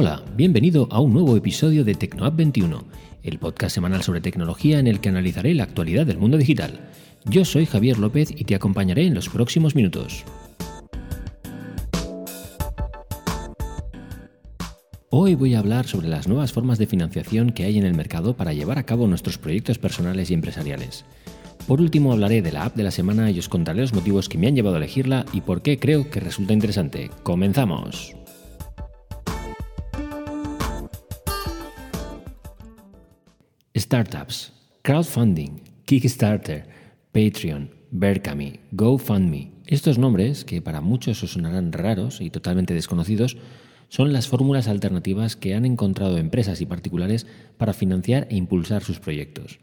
Hola, bienvenido a un nuevo episodio de TecnoApp 21, el podcast semanal sobre tecnología en el que analizaré la actualidad del mundo digital. Yo soy Javier López y te acompañaré en los próximos minutos. Hoy voy a hablar sobre las nuevas formas de financiación que hay en el mercado para llevar a cabo nuestros proyectos personales y empresariales. Por último hablaré de la app de la semana y os contaré los motivos que me han llevado a elegirla y por qué creo que resulta interesante. ¡Comenzamos! Startups, crowdfunding, Kickstarter, Patreon, Berkami, GoFundMe. Estos nombres, que para muchos os sonarán raros y totalmente desconocidos, son las fórmulas alternativas que han encontrado empresas y particulares para financiar e impulsar sus proyectos.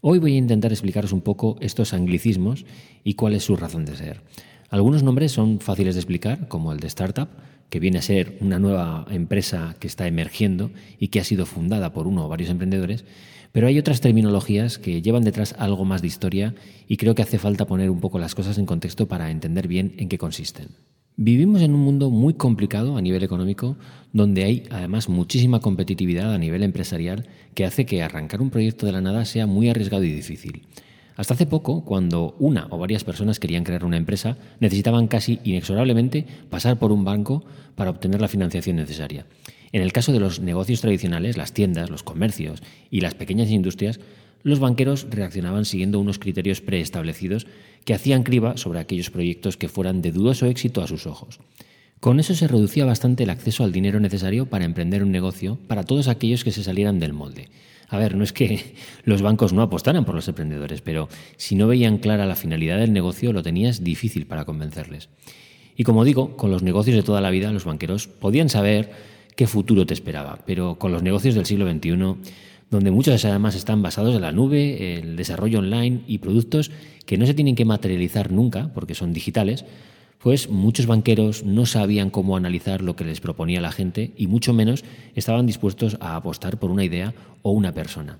Hoy voy a intentar explicaros un poco estos anglicismos y cuál es su razón de ser. Algunos nombres son fáciles de explicar, como el de startup, que viene a ser una nueva empresa que está emergiendo y que ha sido fundada por uno o varios emprendedores, pero hay otras terminologías que llevan detrás algo más de historia y creo que hace falta poner un poco las cosas en contexto para entender bien en qué consisten. Vivimos en un mundo muy complicado a nivel económico, donde hay además muchísima competitividad a nivel empresarial que hace que arrancar un proyecto de la nada sea muy arriesgado y difícil. Hasta hace poco, cuando una o varias personas querían crear una empresa, necesitaban casi inexorablemente pasar por un banco para obtener la financiación necesaria. En el caso de los negocios tradicionales, las tiendas, los comercios y las pequeñas industrias, los banqueros reaccionaban siguiendo unos criterios preestablecidos que hacían criba sobre aquellos proyectos que fueran de dudoso éxito a sus ojos. Con eso se reducía bastante el acceso al dinero necesario para emprender un negocio para todos aquellos que se salieran del molde. A ver, no es que los bancos no apostaran por los emprendedores, pero si no veían clara la finalidad del negocio, lo tenías difícil para convencerles. Y como digo, con los negocios de toda la vida, los banqueros podían saber qué futuro te esperaba. Pero con los negocios del siglo XXI, donde muchos además están basados en la nube, el desarrollo online y productos que no se tienen que materializar nunca porque son digitales, pues muchos banqueros no sabían cómo analizar lo que les proponía la gente y mucho menos estaban dispuestos a apostar por una idea o una persona.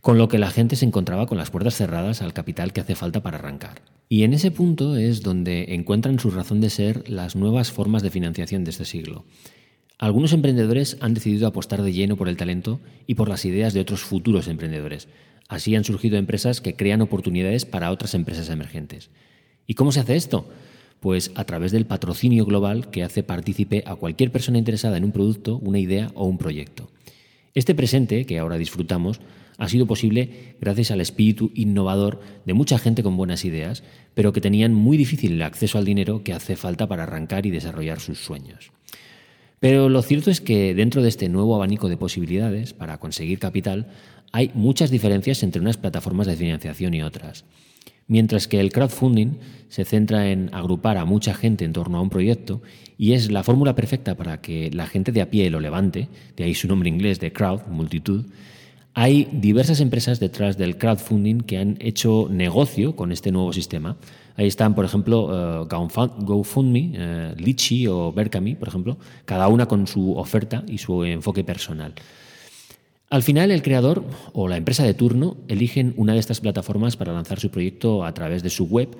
Con lo que la gente se encontraba con las puertas cerradas al capital que hace falta para arrancar. Y en ese punto es donde encuentran su razón de ser las nuevas formas de financiación de este siglo. Algunos emprendedores han decidido apostar de lleno por el talento y por las ideas de otros futuros emprendedores. Así han surgido empresas que crean oportunidades para otras empresas emergentes. ¿Y cómo se hace esto? Pues a través del patrocinio global que hace partícipe a cualquier persona interesada en un producto, una idea o un proyecto. Este presente, que ahora disfrutamos, ha sido posible gracias al espíritu innovador de mucha gente con buenas ideas, pero que tenían muy difícil el acceso al dinero que hace falta para arrancar y desarrollar sus sueños. Pero lo cierto es que dentro de este nuevo abanico de posibilidades para conseguir capital hay muchas diferencias entre unas plataformas de financiación y otras. Mientras que el crowdfunding se centra en agrupar a mucha gente en torno a un proyecto y es la fórmula perfecta para que la gente de a pie lo levante, de ahí su nombre inglés de crowd, multitud, hay diversas empresas detrás del crowdfunding que han hecho negocio con este nuevo sistema. Ahí están, por ejemplo, uh, GoFundMe, uh, Litchi o Berkami, por ejemplo, cada una con su oferta y su enfoque personal. Al final, el creador o la empresa de turno eligen una de estas plataformas para lanzar su proyecto a través de su web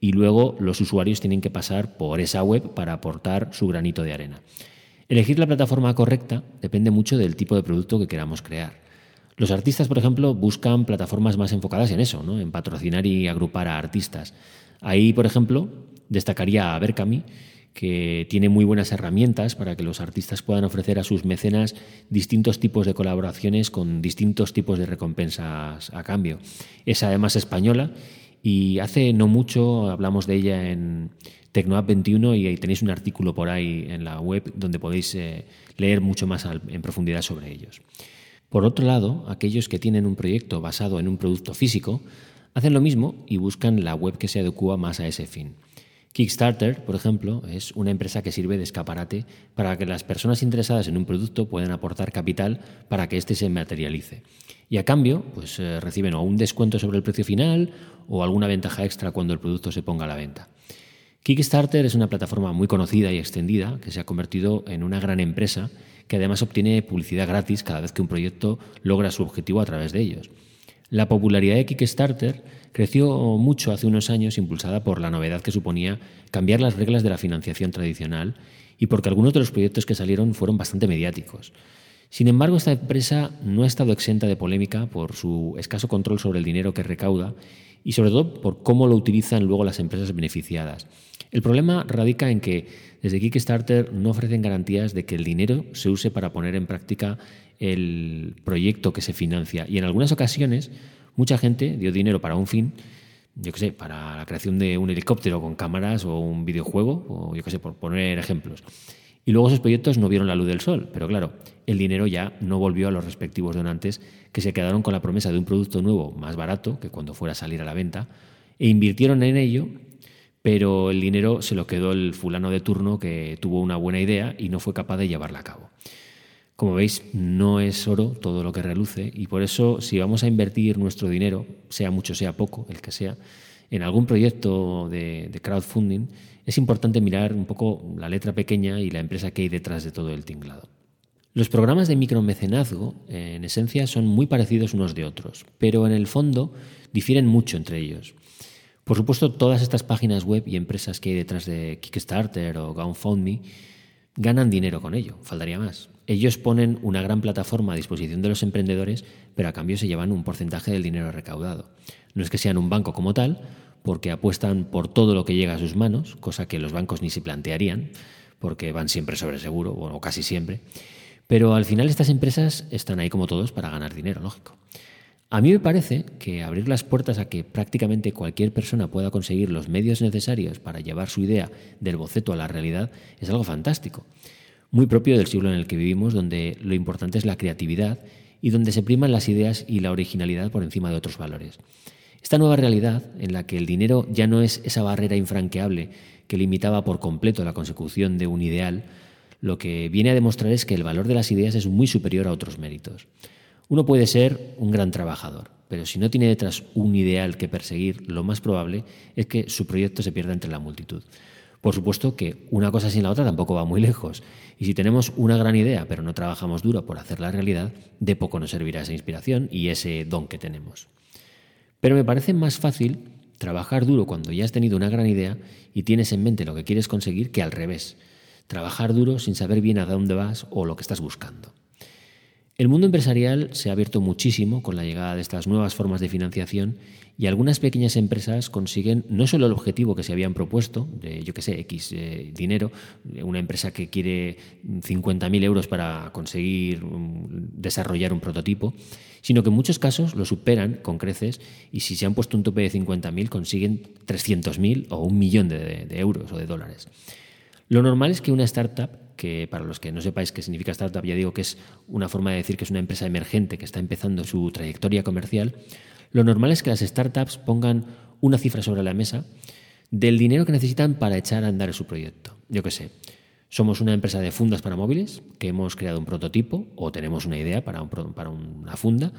y luego los usuarios tienen que pasar por esa web para aportar su granito de arena. Elegir la plataforma correcta depende mucho del tipo de producto que queramos crear. Los artistas, por ejemplo, buscan plataformas más enfocadas en eso, ¿no? en patrocinar y agrupar a artistas. Ahí, por ejemplo, destacaría a Berkami, que tiene muy buenas herramientas para que los artistas puedan ofrecer a sus mecenas distintos tipos de colaboraciones con distintos tipos de recompensas a cambio. Es además española y hace no mucho hablamos de ella en TecnoApp 21 y tenéis un artículo por ahí en la web donde podéis eh, leer mucho más en profundidad sobre ellos. Por otro lado, aquellos que tienen un proyecto basado en un producto físico hacen lo mismo y buscan la web que se adecua más a ese fin. Kickstarter, por ejemplo, es una empresa que sirve de escaparate para que las personas interesadas en un producto puedan aportar capital para que éste se materialice. Y a cambio, pues eh, reciben o un descuento sobre el precio final o alguna ventaja extra cuando el producto se ponga a la venta. Kickstarter es una plataforma muy conocida y extendida que se ha convertido en una gran empresa que además obtiene publicidad gratis cada vez que un proyecto logra su objetivo a través de ellos. La popularidad de Kickstarter creció mucho hace unos años impulsada por la novedad que suponía cambiar las reglas de la financiación tradicional y porque algunos de los proyectos que salieron fueron bastante mediáticos. Sin embargo, esta empresa no ha estado exenta de polémica por su escaso control sobre el dinero que recauda y sobre todo por cómo lo utilizan luego las empresas beneficiadas. El problema radica en que desde Kickstarter no ofrecen garantías de que el dinero se use para poner en práctica el proyecto que se financia y en algunas ocasiones mucha gente dio dinero para un fin, yo qué sé, para la creación de un helicóptero con cámaras o un videojuego, o yo qué sé, por poner ejemplos. Y luego esos proyectos no vieron la luz del sol, pero claro, el dinero ya no volvió a los respectivos donantes que se quedaron con la promesa de un producto nuevo más barato que cuando fuera a salir a la venta e invirtieron en ello, pero el dinero se lo quedó el fulano de turno que tuvo una buena idea y no fue capaz de llevarla a cabo. Como veis, no es oro todo lo que reluce y por eso si vamos a invertir nuestro dinero, sea mucho, sea poco, el que sea, en algún proyecto de, crowdfunding, es importante mirar un poco la letra pequeña y la empresa que hay detrás de todo el tinglado. Los programas de micromecenazgo, en esencia, son muy parecidos unos de otros, pero en el fondo difieren mucho entre ellos. Por supuesto, todas estas páginas web y empresas que hay detrás de Kickstarter o GoFundMe ganan dinero con ello, faltaría más. Ellos ponen una gran plataforma a disposición de los emprendedores, pero a cambio se llevan un porcentaje del dinero recaudado. No es que sean un banco como tal, porque apuestan por todo lo que llega a sus manos, cosa que los bancos ni se plantearían, porque van siempre sobre seguro, o casi siempre. Pero al final estas empresas están ahí como todos para ganar dinero, lógico. A mí me parece que abrir las puertas a que prácticamente cualquier persona pueda conseguir los medios necesarios para llevar su idea del boceto a la realidad es algo fantástico, muy propio del siglo en el que vivimos, donde lo importante es la creatividad y donde se priman las ideas y la originalidad por encima de otros valores. Esta nueva realidad, en la que el dinero ya no es esa barrera infranqueable que limitaba por completo la consecución de un ideal, lo que viene a demostrar es que el valor de las ideas es muy superior a otros méritos. Uno puede ser un gran trabajador, pero si no tiene detrás un ideal que perseguir, lo más probable es que su proyecto se pierda entre la multitud. Por supuesto que una cosa sin la otra tampoco va muy lejos. Y si tenemos una gran idea, pero no trabajamos duro por hacerla realidad, de poco nos servirá esa inspiración y ese don que tenemos. Pero me parece más fácil trabajar duro cuando ya has tenido una gran idea y tienes en mente lo que quieres conseguir que al revés. Trabajar duro sin saber bien a dónde vas o lo que estás buscando. El mundo empresarial se ha abierto muchísimo con la llegada de estas nuevas formas de financiación y algunas pequeñas empresas consiguen no solo el objetivo que se habían propuesto, de yo qué sé, X eh, dinero, una empresa que quiere 50.000 euros para conseguir desarrollar un prototipo, sino que en muchos casos lo superan con creces y si se han puesto un tope de 50.000 consiguen 300.000 o un millón de euros o de dólares. Lo normal es que una startup que para los que no sepáis qué significa startup, ya digo que es una forma de decir que es una empresa emergente que está empezando su trayectoria comercial, lo normal es que las startups pongan una cifra sobre la mesa del dinero que necesitan para echar a andar su proyecto. Yo qué sé, somos una empresa de fundas para móviles que hemos creado un prototipo o tenemos una idea para, para una funda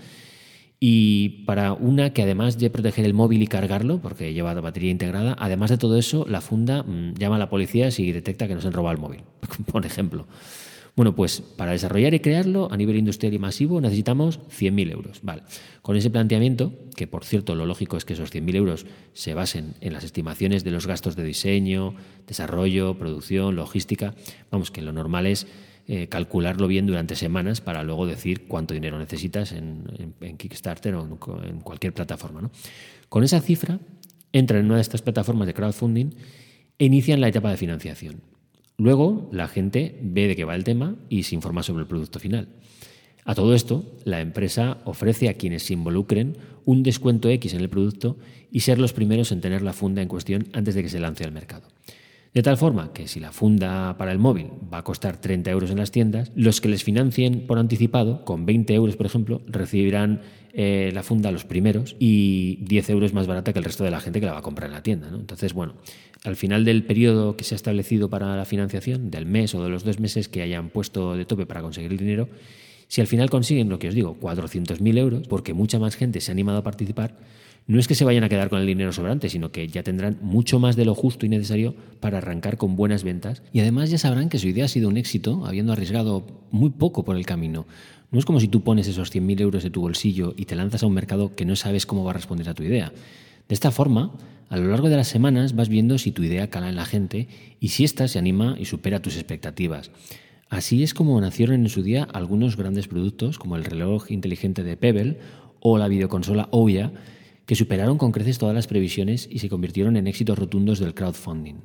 y para una que además de proteger el móvil y cargarlo, porque lleva batería integrada, además de todo eso, la funda mm, llama a la policía si detecta que nos han robado el móvil, por ejemplo. Bueno, pues para desarrollar y crearlo a nivel industrial y masivo necesitamos 100.000 euros. Vale. Con ese planteamiento, que por cierto lo lógico es que esos 100.000 euros se basen en las estimaciones de los gastos de diseño, desarrollo, producción, logística, vamos, que lo normal es eh, calcularlo bien durante semanas para luego decir cuánto dinero necesitas en, Kickstarter o en, cualquier plataforma. Con esa cifra, entran en una de estas plataformas de crowdfunding e inician la etapa de financiación. Luego, la gente ve de qué va el tema y se informa sobre el producto final. A todo esto, la empresa ofrece a quienes se involucren un descuento X en el producto y ser los primeros en tener la funda en cuestión antes de que se lance al mercado. De tal forma que si la funda para el móvil va a costar 30 euros en las tiendas, los que les financien por anticipado, con 20 euros por ejemplo, recibirán eh, la funda los primeros y 10 euros más barata que el resto de la gente que la va a comprar en la tienda. Entonces, bueno, al final del periodo que se ha establecido para la financiación, del mes o de los dos meses que hayan puesto de tope para conseguir el dinero, si al final consiguen lo que os digo, 400.000 euros, porque mucha más gente se ha animado a participar, No es que se vayan a quedar con el dinero sobrante, sino que ya tendrán mucho más de lo justo y necesario para arrancar con buenas ventas y además ya sabrán que su idea ha sido un éxito, habiendo arriesgado muy poco por el camino. No es como si tú pones esos 100.000 euros de tu bolsillo y te lanzas a un mercado que no sabes cómo va a responder a tu idea. De esta forma, a lo largo de las semanas vas viendo si tu idea cala en la gente y si ésta se anima y supera tus expectativas. Así es como nacieron en su día algunos grandes productos como el reloj inteligente de Pebble o la videoconsola Ouya, que superaron con creces todas las previsiones y se convirtieron en éxitos rotundos del crowdfunding.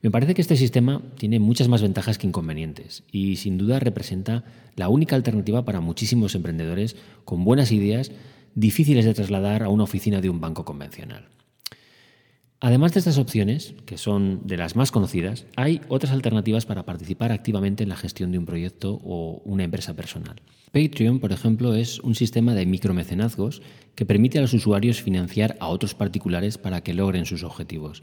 Me parece que este sistema tiene muchas más ventajas que inconvenientes y sin duda representa la única alternativa para muchísimos emprendedores con buenas ideas difíciles de trasladar a una oficina de un banco convencional. Además de estas opciones, que son de las más conocidas, hay otras alternativas para participar activamente en la gestión de un proyecto o una empresa personal. Patreon, por ejemplo, es un sistema de micromecenazgos que permite a los usuarios financiar a otros particulares para que logren sus objetivos.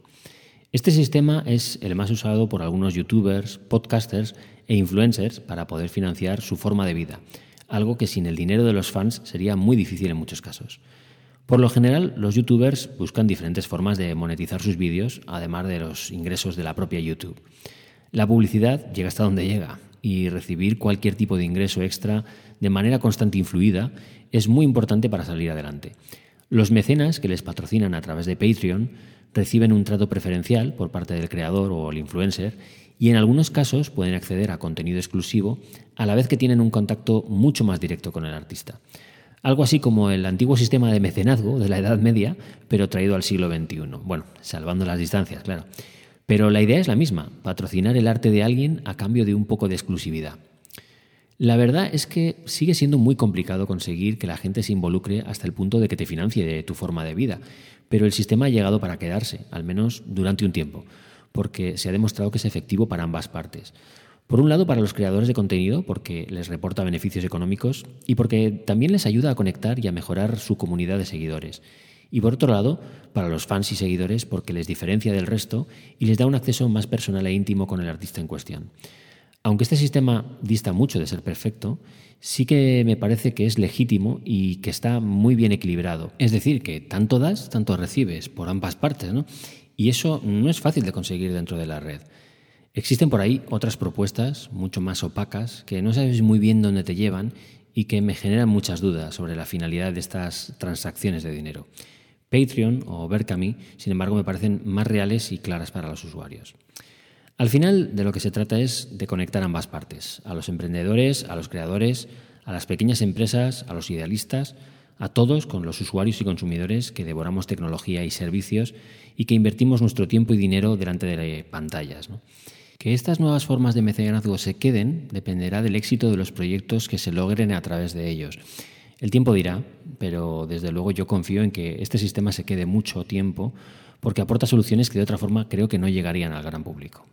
Este sistema es el más usado por algunos youtubers, podcasters e influencers para poder financiar su forma de vida, algo que sin el dinero de los fans sería muy difícil en muchos casos. Por lo general, los youtubers buscan diferentes formas de monetizar sus vídeos, además de los ingresos de la propia YouTube. La publicidad llega hasta donde llega y recibir cualquier tipo de ingreso extra de manera constante e influida es muy importante para salir adelante. Los mecenas que les patrocinan a través de Patreon reciben un trato preferencial por parte del creador o el influencer y en algunos casos pueden acceder a contenido exclusivo a la vez que tienen un contacto mucho más directo con el artista. Algo así como el antiguo sistema de mecenazgo de la Edad Media, pero traído al siglo XXI. Bueno, salvando las distancias, claro. Pero la idea es la misma, patrocinar el arte de alguien a cambio de un poco de exclusividad. La verdad es que sigue siendo muy complicado conseguir que la gente se involucre hasta el punto de que te financie de tu forma de vida, pero el sistema ha llegado para quedarse, al menos durante un tiempo, porque se ha demostrado que es efectivo para ambas partes. Por un lado, para los creadores de contenido, porque les reporta beneficios económicos y porque también les ayuda a conectar y a mejorar su comunidad de seguidores. Y por otro lado, para los fans y seguidores, porque les diferencia del resto y les da un acceso más personal e íntimo con el artista en cuestión. Aunque este sistema dista mucho de ser perfecto, sí que me parece que es legítimo y que está muy bien equilibrado. Es decir, que tanto das, tanto recibes por ambas partes, ¿no? Y eso no es fácil de conseguir dentro de la red. Existen por ahí otras propuestas mucho más opacas que no sabes muy bien dónde te llevan y que me generan muchas dudas sobre la finalidad de estas transacciones de dinero. Patreon o Berkami, sin embargo, me parecen más reales y claras para los usuarios. Al final, de lo que se trata es de conectar ambas partes, a los emprendedores, a los creadores, a las pequeñas empresas, a los idealistas, a todos con los usuarios y consumidores que devoramos tecnología y servicios y que invertimos nuestro tiempo y dinero delante de pantallas. Que estas nuevas formas de mecenazgo se queden dependerá del éxito de los proyectos que se logren a través de ellos. El tiempo dirá, pero desde luego yo confío en que este sistema se quede mucho tiempo porque aporta soluciones que de otra forma creo que no llegarían al gran público.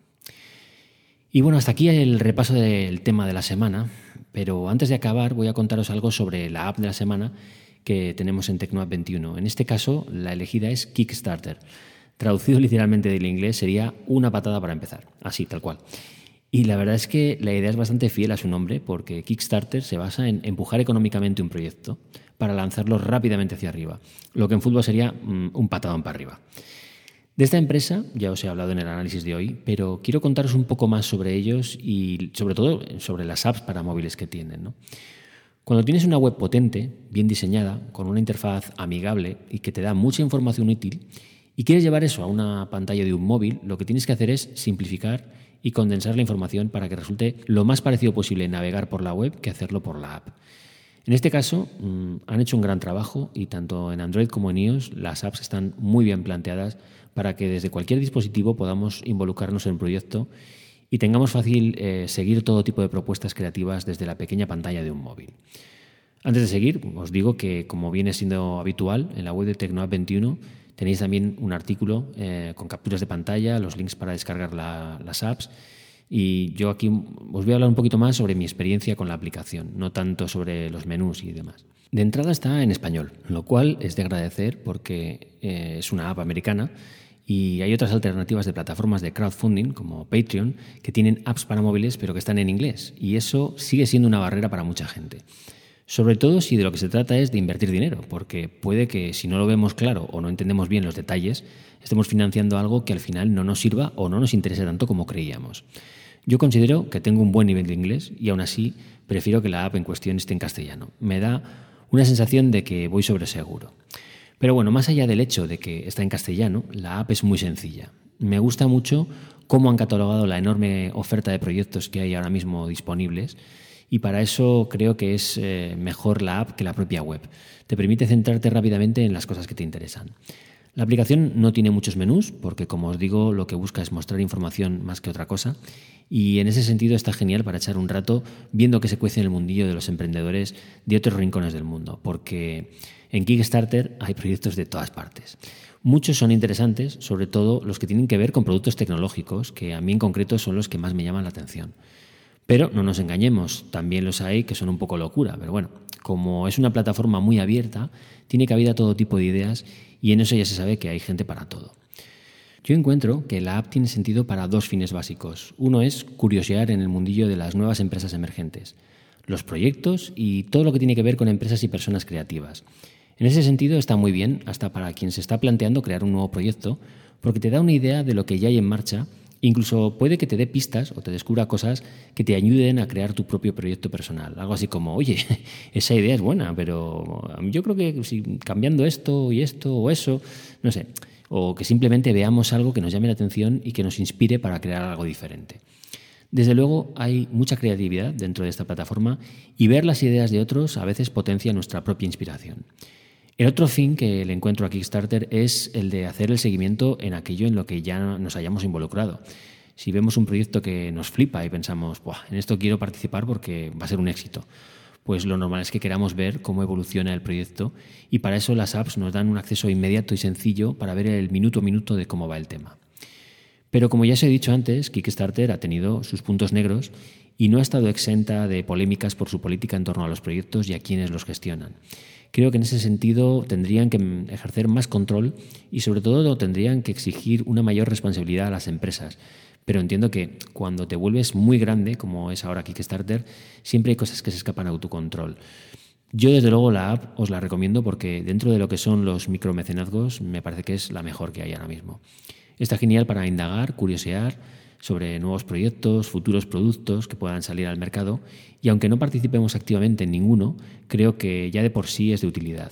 Y bueno, hasta aquí el repaso del tema de la semana, pero antes de acabar voy a contaros algo sobre la app de la semana que tenemos en TecnoApp 21. En este caso, la elegida es Kickstarter. Traducido literalmente del inglés sería una patada para empezar, así, tal cual. Y la verdad es que la idea es bastante fiel a su nombre porque Kickstarter se basa en empujar económicamente un proyecto para lanzarlo rápidamente hacia arriba, lo que en fútbol sería mm, un patadón para arriba. De esta empresa ya os he hablado en el análisis de hoy, pero quiero contaros un poco más sobre ellos y sobre todo sobre las apps para móviles que tienen. Cuando tienes una web potente, bien diseñada, con una interfaz amigable y que te da mucha información útil, y quieres llevar eso a una pantalla de un móvil, lo que tienes que hacer es simplificar y condensar la información para que resulte lo más parecido posible navegar por la web que hacerlo por la app. En este caso, mm, han hecho un gran trabajo y tanto en Android como en iOS las apps están muy bien planteadas para que desde cualquier dispositivo podamos involucrarnos en el proyecto y tengamos fácil eh, seguir todo tipo de propuestas creativas desde la pequeña pantalla de un móvil. Antes de seguir, os digo que, como viene siendo habitual, en la web de TecnoApp 21 Tenéis también un artículo eh, con capturas de pantalla, los links para descargar las apps. Y yo aquí os voy a hablar un poquito más sobre mi experiencia con la aplicación, no tanto sobre los menús y demás. De entrada está en español, lo cual es de agradecer porque eh, es una app americana y hay otras alternativas de plataformas de crowdfunding como Patreon que tienen apps para móviles pero que están en inglés y eso sigue siendo una barrera para mucha gente. Sobre todo si de lo que se trata es de invertir dinero, porque puede que si no lo vemos claro o no entendemos bien los detalles, estemos financiando algo que al final no nos sirva o no nos interese tanto como creíamos. Yo considero que tengo un buen nivel de inglés y aún así prefiero que la app en cuestión esté en castellano. Me da una sensación de que voy sobre seguro. Pero bueno, más allá del hecho de que está en castellano, la app es muy sencilla. Me gusta mucho cómo han catalogado la enorme oferta de proyectos que hay ahora mismo disponibles y para eso creo que es eh, mejor la app que la propia web. Te permite centrarte rápidamente en las cosas que te interesan. La aplicación no tiene muchos menús porque, como os digo, lo que busca es mostrar información más que otra cosa y en ese sentido está genial para echar un rato viendo que se cuece en el mundillo de los emprendedores de otros rincones del mundo, porque en Kickstarter hay proyectos de todas partes. Muchos son interesantes, sobre todo los que tienen que ver con productos tecnológicos, que a mí en concreto son los que más me llaman la atención. Pero no nos engañemos, también los hay que son un poco locura, pero bueno, como es una plataforma muy abierta, tiene cabida todo tipo de ideas y en eso ya se sabe que hay gente para todo. Yo encuentro que la app tiene sentido para dos fines básicos. Uno es curiosear en el mundillo de las nuevas empresas emergentes, los proyectos y todo lo que tiene que ver con empresas y personas creativas. En ese sentido está muy bien hasta para quien se está planteando crear un nuevo proyecto, porque te da una idea de lo que ya hay en marcha Incluso puede que te dé pistas o te descubra cosas que te ayuden a crear tu propio proyecto personal. Algo así como, oye, esa idea es buena, pero yo creo que si cambiando esto y esto o eso, no sé, o que simplemente veamos algo que nos llame la atención y que nos inspire para crear algo diferente. Desde luego hay mucha creatividad dentro de esta plataforma y ver las ideas de otros a veces potencia nuestra propia inspiración. El otro fin que le encuentro a Kickstarter es el de hacer el seguimiento en aquello en lo que ya nos hayamos involucrado. Si vemos un proyecto que nos flipa y pensamos, en esto quiero participar porque va a ser un éxito, pues lo normal es que queramos ver cómo evoluciona el proyecto y para eso las apps nos dan un acceso inmediato y sencillo para ver el minuto a minuto de cómo va el tema. Pero como ya os he dicho antes, Kickstarter ha tenido sus puntos negros y no ha estado exenta de polémicas por su política en torno a los proyectos y a quienes los gestionan. Creo que en ese sentido tendrían que ejercer más control y sobre todo tendrían que exigir una mayor responsabilidad a las empresas. Pero entiendo que cuando te vuelves muy grande, como es ahora Kickstarter, siempre hay cosas que se escapan a tu control. Yo desde luego la app os la recomiendo porque dentro de lo que son los micromecenazgos me parece que es la mejor que hay ahora mismo. Está genial para indagar, curiosear, sobre nuevos proyectos, futuros productos que puedan salir al mercado y aunque no participemos activamente en ninguno, creo que ya de por sí es de utilidad.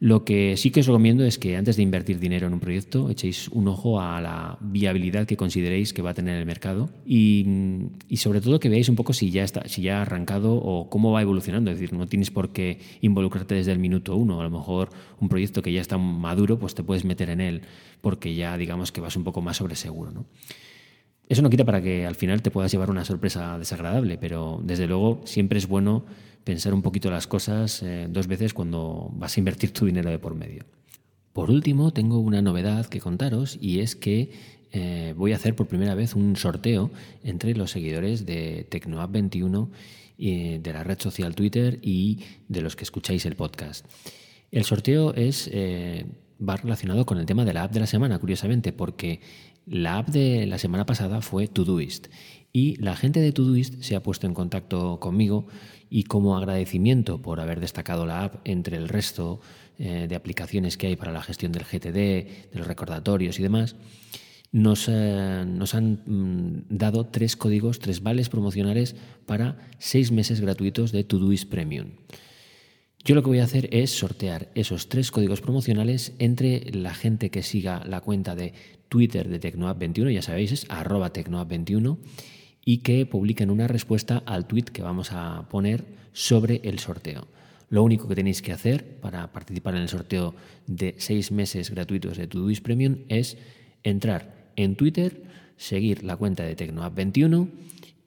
Lo que sí que os recomiendo es que antes de invertir dinero en un proyecto echéis un ojo a la viabilidad que consideréis que va a tener el mercado y, sobre todo que veáis un poco si ya, está, si ya ha arrancado o cómo va evolucionando. Es decir, no tienes por qué involucrarte desde el minuto uno. A lo mejor un proyecto que ya está maduro, pues te puedes meter en él porque ya digamos que vas un poco más sobre seguro. ¿no? Eso no quita para que al final te puedas llevar una sorpresa desagradable, pero desde luego siempre es bueno pensar un poquito las cosas eh, dos veces cuando vas a invertir tu dinero de por medio. Por último, tengo una novedad que contaros y es que eh, voy a hacer por primera vez un sorteo entre los seguidores de TecnoApp21 eh, de la red social Twitter y de los que escucháis el podcast. El sorteo es va relacionado con el tema de la app de la semana, curiosamente, porque la app de la semana pasada fue Todoist y la gente de Todoist se ha puesto en contacto conmigo y como agradecimiento por haber destacado la app entre el resto eh, de aplicaciones que hay para la gestión del GTD, de los recordatorios y demás, nos, eh, han mm, dado tres códigos, tres vales promocionales para seis meses gratuitos de Todoist Premium. Yo lo que voy a hacer es sortear esos tres códigos promocionales entre la gente que siga la cuenta de Twitter de Tecnoapp21, ya sabéis, es arroba Tecnoapp21, y que publiquen una respuesta al tweet que vamos a poner sobre el sorteo. Lo único que tenéis que hacer para participar en el sorteo de seis meses gratuitos de Todoist Premium es entrar en Twitter, seguir la cuenta de Tecnoapp21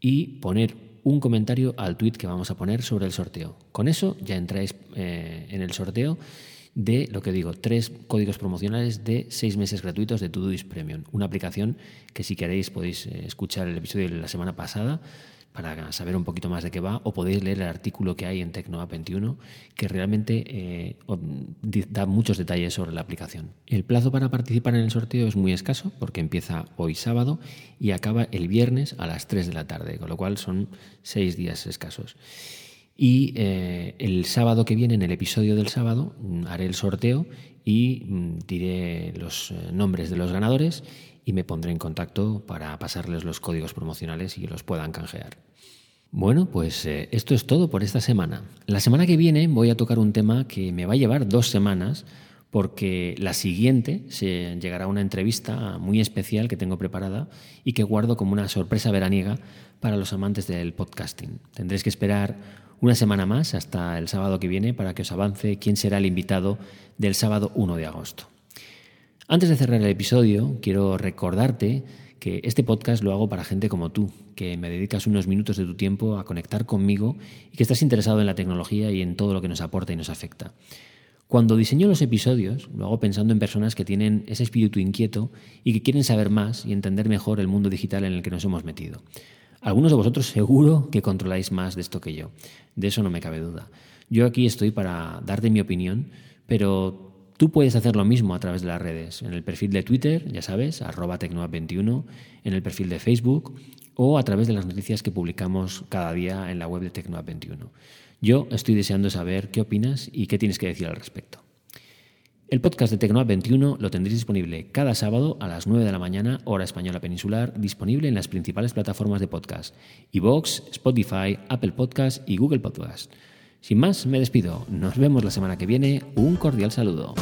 y poner un comentario al tweet que vamos a poner sobre el sorteo. Con eso ya entráis eh, en el sorteo de lo que digo, tres códigos promocionales de seis meses gratuitos de Todoist Premium, una aplicación que si queréis podéis eh, escuchar el episodio de la semana pasada para saber un poquito más de qué va, o podéis leer el artículo que hay en TecnoApp 21, que realmente eh, da muchos detalles sobre la aplicación. El plazo para participar en el sorteo es muy escaso, porque empieza hoy sábado y acaba el viernes a las 3 de la tarde, con lo cual son seis días escasos. Y eh, el sábado que viene, en el episodio del sábado, mm, haré el sorteo y mm, diré los eh, nombres de los ganadores y me pondré en contacto para pasarles los códigos promocionales y los puedan canjear. Bueno, pues eh, esto es todo por esta semana. La semana que viene voy a tocar un tema que me va a llevar dos semanas porque la siguiente llegará una entrevista muy especial que tengo preparada y que guardo como una sorpresa veraniega para los amantes del podcasting. Tendréis que esperar una semana más hasta el sábado que viene para que os avance quién será el invitado del sábado 1 de agosto. Antes de cerrar el episodio, quiero recordarte que este podcast lo hago para gente como tú, que me dedicas unos minutos de tu tiempo a conectar conmigo y que estás interesado en la tecnología y en todo lo que nos aporta y nos afecta. Cuando diseño los episodios, lo hago pensando en personas que tienen ese espíritu inquieto y que quieren saber más y entender mejor el mundo digital en el que nos hemos metido. Algunos de vosotros seguro que controláis más de esto que yo, de eso no me cabe duda. Yo aquí estoy para darte mi opinión, pero tú puedes hacer lo mismo a través de las redes, en el perfil de Twitter, ya sabes, arroba tecnoap21, en el perfil de Facebook o a través de las noticias que publicamos cada día en la web de Tecnoap21. Yo estoy deseando saber qué opinas y qué tienes que decir al respecto. El podcast de Tecnoa 21 lo tendréis disponible cada sábado a las 9 de la mañana, hora española peninsular, disponible en las principales plataformas de podcast, iVoox, Spotify, Apple Podcast y Google Podcast. Sin más, me despido. Nos vemos la semana que viene. Un cordial saludo.